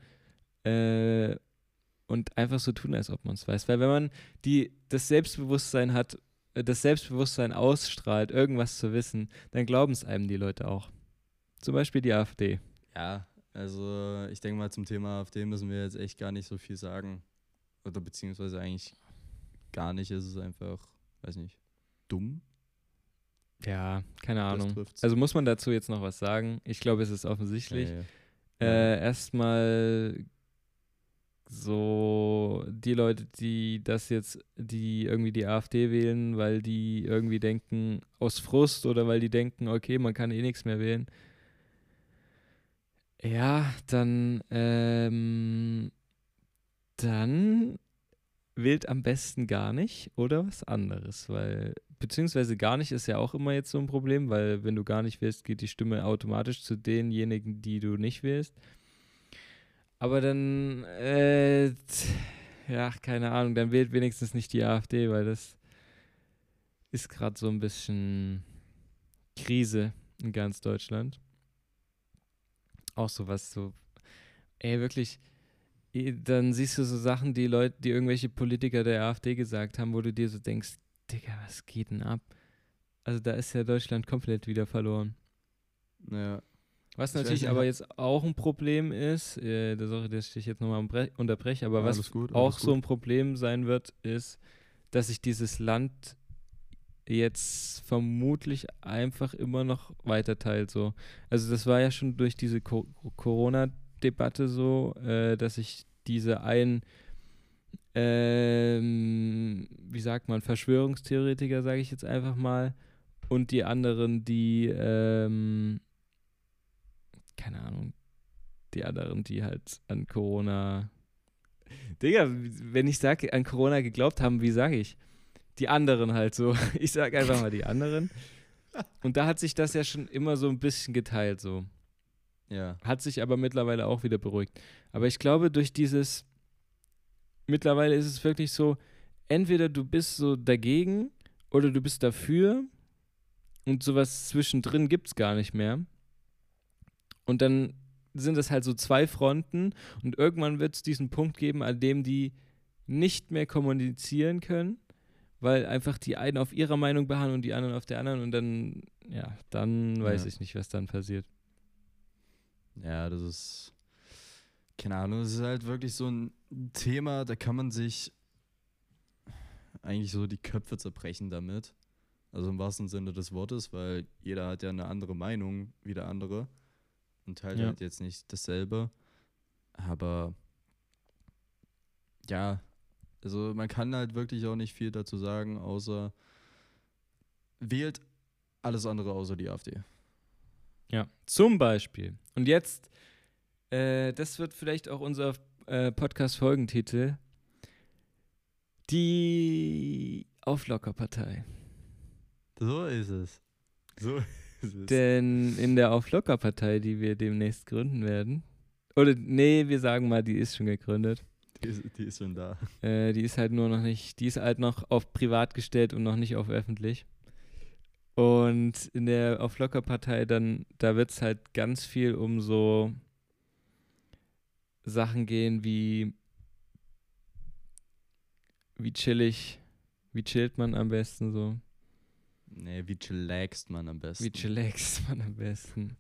äh, und einfach so tun, als ob man es weiß. Weil wenn man die, das Selbstbewusstsein hat, das Selbstbewusstsein ausstrahlt, irgendwas zu wissen, dann glauben es einem die Leute auch. Zum Beispiel die AfD. Ja, also ich denke mal zum Thema AfD müssen wir jetzt echt gar nicht so viel sagen. Oder beziehungsweise eigentlich gar nicht. Es ist einfach, weiß nicht, dumm. Ja, keine Ahnung. Also muss man dazu jetzt noch was sagen? Ich glaube, es ist offensichtlich. Nee. Äh, erstmal so die Leute, die das jetzt, die irgendwie die AfD wählen, weil die irgendwie denken, aus Frust oder weil die denken, okay, man kann eh nichts mehr wählen. Ja, dann, ähm, dann wählt am besten gar nicht oder was anderes, weil, beziehungsweise gar nicht ist ja auch immer jetzt so ein Problem, weil wenn du gar nicht wählst, geht die Stimme automatisch zu denjenigen, die du nicht wählst. Aber dann, äh, ja, keine Ahnung, dann wählt wenigstens nicht die AfD, weil das ist gerade so ein bisschen Krise in ganz Deutschland. Auch so was so, ey, wirklich, dann siehst du so Sachen, die Leute, die irgendwelche Politiker der AfD gesagt haben, wo du dir so denkst, Digga, was geht denn ab? Also da ist ja Deutschland komplett wieder verloren. Ja. Was Ich natürlich nicht, aber jetzt auch ein Problem ist, äh, da sorry, dass ich jetzt nochmal unterbreche, aber was Alles gut, auch so ein Problem sein wird, ist, dass sich dieses Land jetzt vermutlich einfach immer noch weiter teilt. So. Also das war ja schon durch diese Co Corona-Debatte so, äh, dass sich diese ein, ähm, wie sagt man, Verschwörungstheoretiker, sage ich jetzt einfach mal, und die anderen, die, ähm, keine Ahnung, die anderen, die halt an Corona. Digga, wenn ich sage, an Corona geglaubt haben, wie sage ich? die anderen halt so. Ich sag einfach mal die anderen. Und da hat sich das ja schon immer so ein bisschen geteilt so. Ja. Hat sich aber mittlerweile auch wieder beruhigt. Aber ich glaube, durch dieses, mittlerweile ist es wirklich so, entweder du bist so dagegen oder du bist dafür und sowas zwischendrin gibt es gar nicht mehr. Und dann sind es halt so zwei Fronten und irgendwann wird es diesen Punkt geben, an dem die nicht mehr kommunizieren können, weil einfach die einen auf ihrer Meinung beharren und die anderen auf der anderen und dann, ja, dann weiß Ja. ich nicht, was dann passiert. Ja, das ist. Keine Ahnung, das ist halt wirklich so ein Thema, da kann man sich eigentlich so die Köpfe zerbrechen damit. Also im wahrsten Sinne des Wortes, weil jeder hat ja eine andere Meinung wie der andere und teilt Ja. halt jetzt nicht dasselbe. Aber ja, also man kann halt wirklich auch nicht viel dazu sagen, außer wählt alles andere außer die AfD. Ja, zum Beispiel. Und jetzt, äh, das wird vielleicht auch unser äh, Podcast-Folgentitel. Die Auflockerpartei. So ist es. So ist. Denn in der Auflockerpartei, die wir demnächst gründen werden, oder nee, wir sagen mal, die ist schon gegründet. Die ist, die ist schon da. Äh, die ist halt nur noch nicht, die ist halt noch auf privat gestellt und noch nicht auf öffentlich. Und in der Auflockerpartei dann, da wird es halt ganz viel um so Sachen gehen wie wie chillig, wie chillt man am besten so, Nee, wie chillaxt man am besten. wie chillaxt man am besten.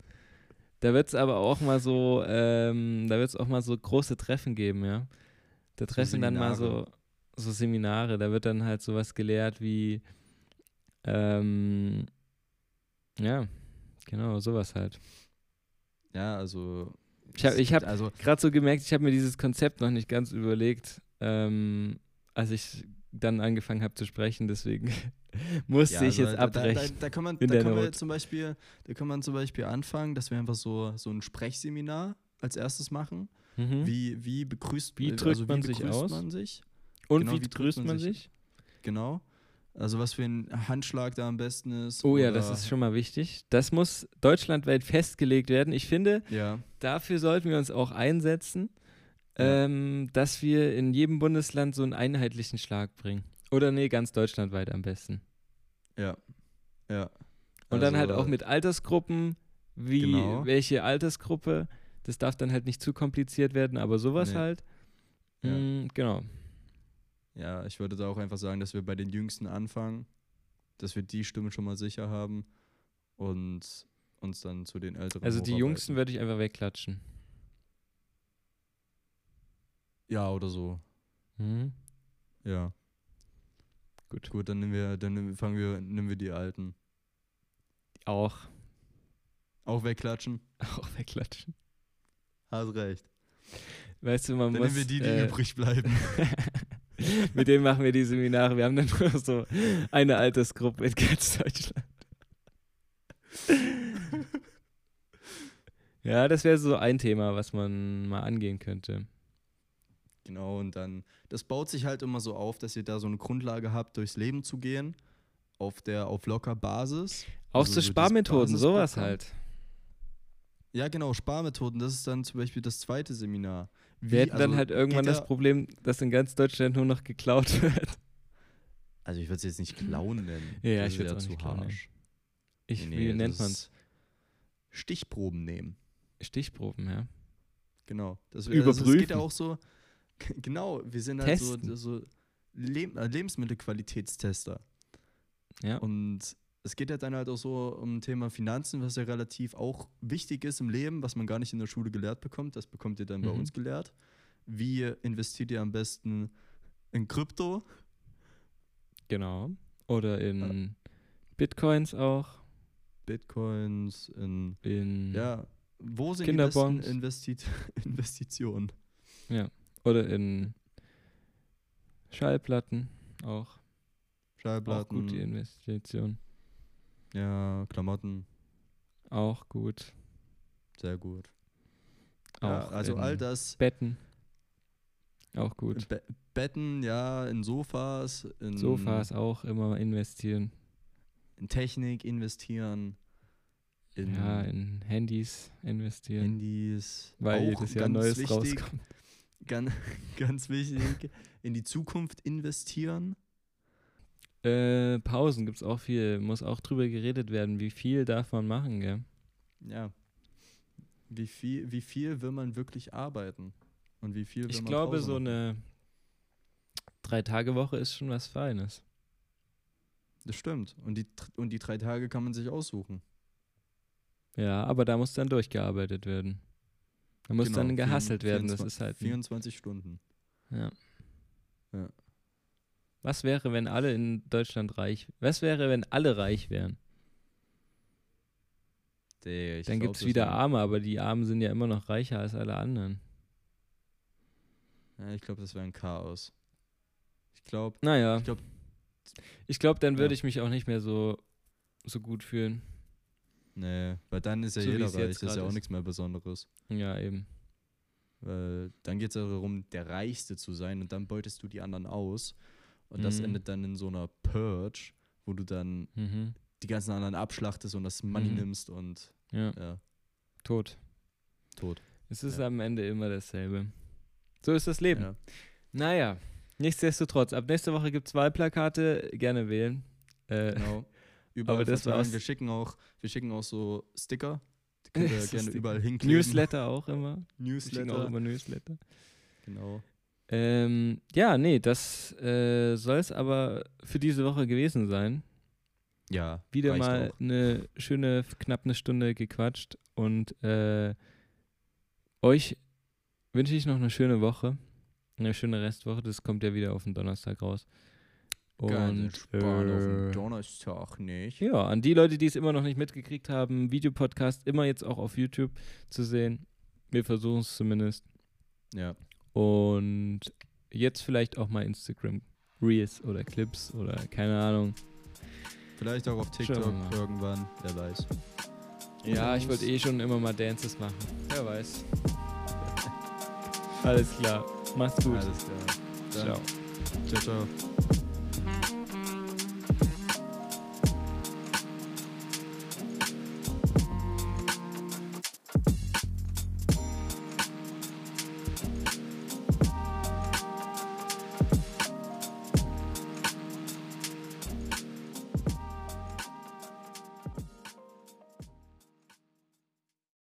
Da wird es aber auch mal so, ähm, da wird es auch mal so große Treffen geben, ja. Da So treffen dann mal so, Seminare. so Seminare, da wird dann halt sowas gelehrt wie, ähm, ja, genau, sowas halt. Ja, also. Ich hab- es ich hab- Also, Gerade so gemerkt, ich habe mir dieses Konzept noch nicht ganz überlegt, ähm, als ich dann angefangen habe zu sprechen, deswegen musste ja, ich also jetzt da, da, abbrechen. da, da kann man, da kann man zum Beispiel, da kann man zum Beispiel anfangen, dass wir einfach so, so ein Sprechseminar als erstes machen. Mhm. Wie, wie begrüßt Wie äh, drückt also man sich aus? man sich? Und genau, wie wie grüßt man man sich? sich? Genau. Also was für ein Handschlag da am besten ist. Oh ja, das ist schon mal wichtig. Das muss deutschlandweit festgelegt werden. Ich finde, Ja, dafür sollten wir uns auch einsetzen, Ja. ähm, dass wir in jedem Bundesland so einen einheitlichen Schlag bringen. Oder nee, ganz deutschlandweit am besten. ja, ja. Und dann halt Also, auch mit Altersgruppen, wie Genau. welche Altersgruppe. Das darf dann halt nicht zu kompliziert werden, aber sowas Nee. halt. Ja. Mm, genau. Ja, ich würde da auch einfach sagen, dass wir bei den Jüngsten anfangen, dass wir die Stimmen schon mal sicher haben und uns dann zu den Älteren Also die. Jüngsten würde ich einfach wegklatschen. Ja, oder so. Mhm. Ja. Gut. Gut, dann nehmen wir, dann nehmen, fangen wir, nehmen wir die Alten. Auch, Auch wegklatschen. auch wegklatschen. Hast recht. Weißt du, man Dann muss. nehmen wir die, die äh, übrig bleiben. Mit denen machen wir die Seminare. Wir haben dann nur so eine Altersgruppe in ganz Deutschland. ja, das wäre so ein Thema, was man mal angehen könnte. Genau, und dann, das baut sich halt immer so auf, dass ihr da so eine Grundlage habt, durchs Leben zu gehen. Auf der, auf locker Basis. Auch Also so so Sparmethoden, sowas halt. Ja, genau, Sparmethoden. Das ist dann zum Beispiel das zweite Seminar. Wie- Wir hätten dann also halt irgendwann geht das Problem, dass in ganz Deutschland nur noch geklaut wird. Also ich würde es jetzt nicht klauen nennen. Ja, Das ich nicht klauen nennen. harsch. Ich, Nee, wie das nennt man ist Stichproben nehmen. Stichproben, ja. Genau. Das, Also es geht Überprüfen. ja auch so. Genau, wir sind halt so, Testen. so Leb äh, Lebensmittelqualitätstester. Ja. Und es geht ja dann halt auch so um Thema Finanzen, was ja relativ auch wichtig ist im Leben, was man gar nicht in der Schule gelehrt bekommt. Das bekommt ihr dann bei Mhm. uns gelehrt. Wie investiert ihr am besten in Krypto? Genau. Oder in Bitcoins auch. Bitcoins, in In ja, wo sind die besten Investi Investitionen? Oder in Schallplatten auch. Auch Schallplatten, gute Investition. ja, Klamotten, Auch gut. sehr gut. Auch Ja, also all das, Betten. Auch gut. Be Betten, ja, in Sofas, in Sofas auch immer investieren. in Technik investieren, in ja, in Handys investieren. Handys, weil auch jedes Jahr Neues wichtig, rauskommt. Ganz, ganz wichtig, in die Zukunft investieren. Äh, Pausen gibt es auch viel. Muss auch drüber geredet werden. Wie viel darf man machen, gell? Ja. Wie viel, wie viel will man wirklich arbeiten? Und wie viel will Ich man glaube, Pause so eine Drei-Tage-Woche ist schon was Feines. Das stimmt. Und die, und die drei Tage kann man sich aussuchen. Ja, aber da muss dann durchgearbeitet werden. Da muss Genau, dann gehasselt werden. Das 24 ist halt. ein- 24 Stunden. Ja. Ja. Was wäre, wenn alle in Deutschland reich Was wäre, wenn alle reich wären? Ich Dann glaub, gibt es wieder Arme, aber die Armen sind ja immer noch reicher als alle anderen. Ja, ich glaube, das wäre ein Chaos. Ich glaube, Naja. ich glaube, Ich glaube, dann würde Ja. ich mich auch nicht mehr so, so gut fühlen. Nee, weil dann ist ja So jeder reich. Das ist ja auch ist. nichts mehr Besonderes. Ja, eben. Weil dann geht es ja darum, der Reichste zu sein und dann beutest du die anderen aus. Und das Mhm. endet dann in so einer Purge, wo du dann Mhm. die ganzen anderen abschlachtest und das Money Mhm. nimmst und Ja, ja, tot. tot. Es ist Ja. am Ende immer dasselbe. So ist das Leben. Ja. Naja, nichtsdestotrotz, ab nächste Woche gibt es Wahlplakate. Gerne wählen. Äh, Genau. Überall das verteilen. war's. Wir schicken auch, wir schicken auch so Sticker. Die könnt ihr So gerne überall hinkleben. Newsletter auch immer. Wir schicken auch Newsletter. immer Newsletter. Genau. Ähm, ja, nee, das äh, soll es aber für diese Woche gewesen sein. Ja. Wieder mal auch. eine schöne, knapp eine Stunde gequatscht und äh, euch wünsche ich noch eine schöne Woche, eine schöne Restwoche. Das kommt ja wieder auf den Donnerstag raus. Und äh, Donnerstag nicht. ja, an die Leute, die es immer noch nicht mitgekriegt haben, Videopodcast immer jetzt auch auf YouTube zu sehen. Wir versuchen es zumindest. Ja. Und jetzt vielleicht auch mal Instagram Reels oder Clips oder keine Ahnung. Vielleicht auch auf TikTok irgendwann, wer weiß. Ja, ich wollte eh schon immer mal Dances machen. Wer weiß. Alles klar. Macht's gut. Alles klar. Dann, Ciao. ciao, ciao.